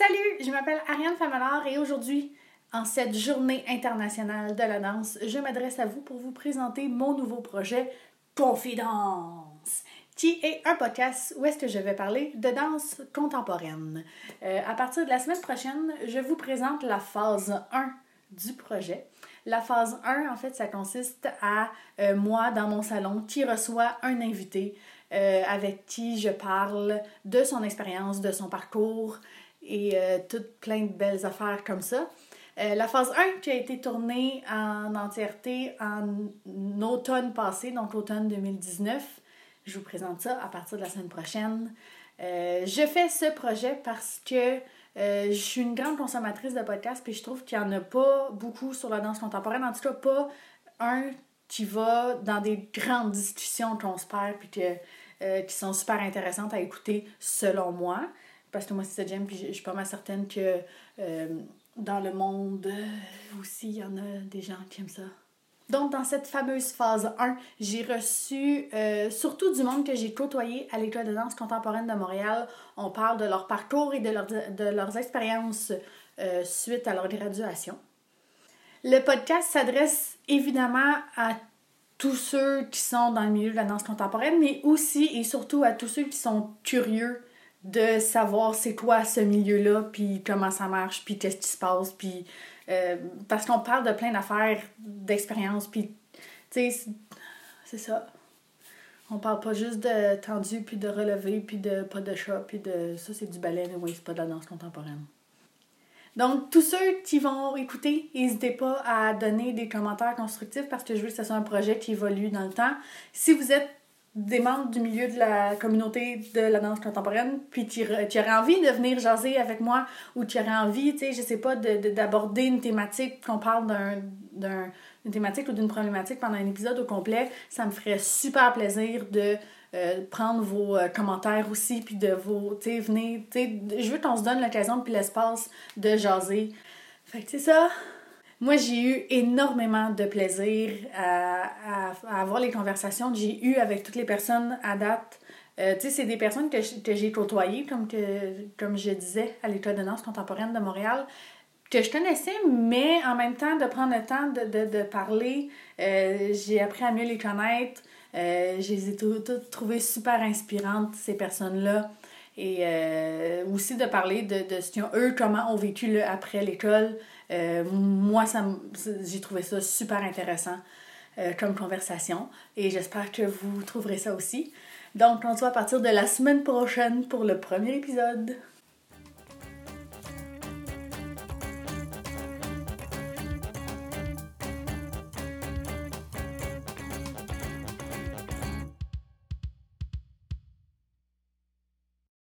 Salut, je m'appelle Ariane Famalard et aujourd'hui, en cette journée internationale de la danse, je m'adresse à vous pour vous présenter mon nouveau projet Confidence, qui est un podcast où est-ce que je vais parler de danse contemporaine. Euh, à partir de la semaine prochaine, je vous présente la phase 1 du projet. La phase 1, en fait, ça consiste à euh, moi dans mon salon qui reçoit un invité euh, avec qui je parle de son expérience, de son parcours, et euh, toutes plein de belles affaires comme ça. Euh, la phase 1 qui a été tournée en entièreté en automne passé, donc automne 2019. Je vous présente ça à partir de la semaine prochaine. Euh, je fais ce projet parce que je suis une grande consommatrice de podcasts, puis je trouve qu'il n'y en a pas beaucoup sur la danse contemporaine. En tout cas, pas un qui va dans des grandes discussions qu'on se perd, puis que, qui sont super intéressantes à écouter, selon moi parce que moi c'est ça j'aime, puis je suis pas mal certaine que euh, dans le monde euh, aussi, il y en a des gens qui aiment ça. Donc, dans cette fameuse phase 1, j'ai reçu euh, surtout du monde que j'ai côtoyé à l'École de danse contemporaine de Montréal. On parle de leur parcours et de, de leurs expériences suite à leur graduation. Le podcast s'adresse évidemment à tous ceux qui sont dans le milieu de la danse contemporaine, mais aussi et surtout à tous ceux qui sont curieux de savoir c'est quoi ce milieu-là, puis comment ça marche, puis qu'est-ce qui se passe, puis euh, parce qu'on parle de plein d'affaires, d'expériences, puis tu sais, c'est ça. On parle pas juste de tendu, puis de relevé, puis de pas de chat, puis de ça c'est du ballet, mais oui, c'est pas de la danse contemporaine. Donc, tous ceux qui vont écouter, n'hésitez pas à donner des commentaires constructifs parce que je veux que ce soit un projet qui évolue dans le temps. Si vous êtes des membres du milieu de la communauté de la danse contemporaine, puis tu, aurais envie de venir jaser avec moi, ou tu aurais envie, tu sais, je sais pas, d'aborder une thématique, qu'on parle d'un, d'une thématique ou d'une problématique pendant un épisode au complet, ça me ferait super plaisir de euh, prendre vos euh, commentaires aussi, puis de vos, tu sais, venez, tu sais, je veux qu'on se donne l'occasion puis l'espace de jaser. Fait que c'est ça. Moi, j'ai eu énormément de plaisir à, avoir les conversations que j'ai eues avec toutes les personnes à date. Euh, tu sais, c'est des personnes que, j'ai côtoyées, comme, que, comme je disais, à l'École de danse contemporaine de Montréal, que je connaissais, mais en même temps, de prendre le temps de, parler, euh, j'ai appris à mieux les connaître. Euh, je les ai toutes trouvées super inspirantes, ces personnes-là. Et aussi de parler de, de ce qu'ils ont, eux, comment ont vécu après l'école. Euh, moi, j'ai trouvé ça super intéressant euh, comme conversation et j'espère que vous trouverez ça aussi. Donc, on se voit à partir de la semaine prochaine pour le premier épisode.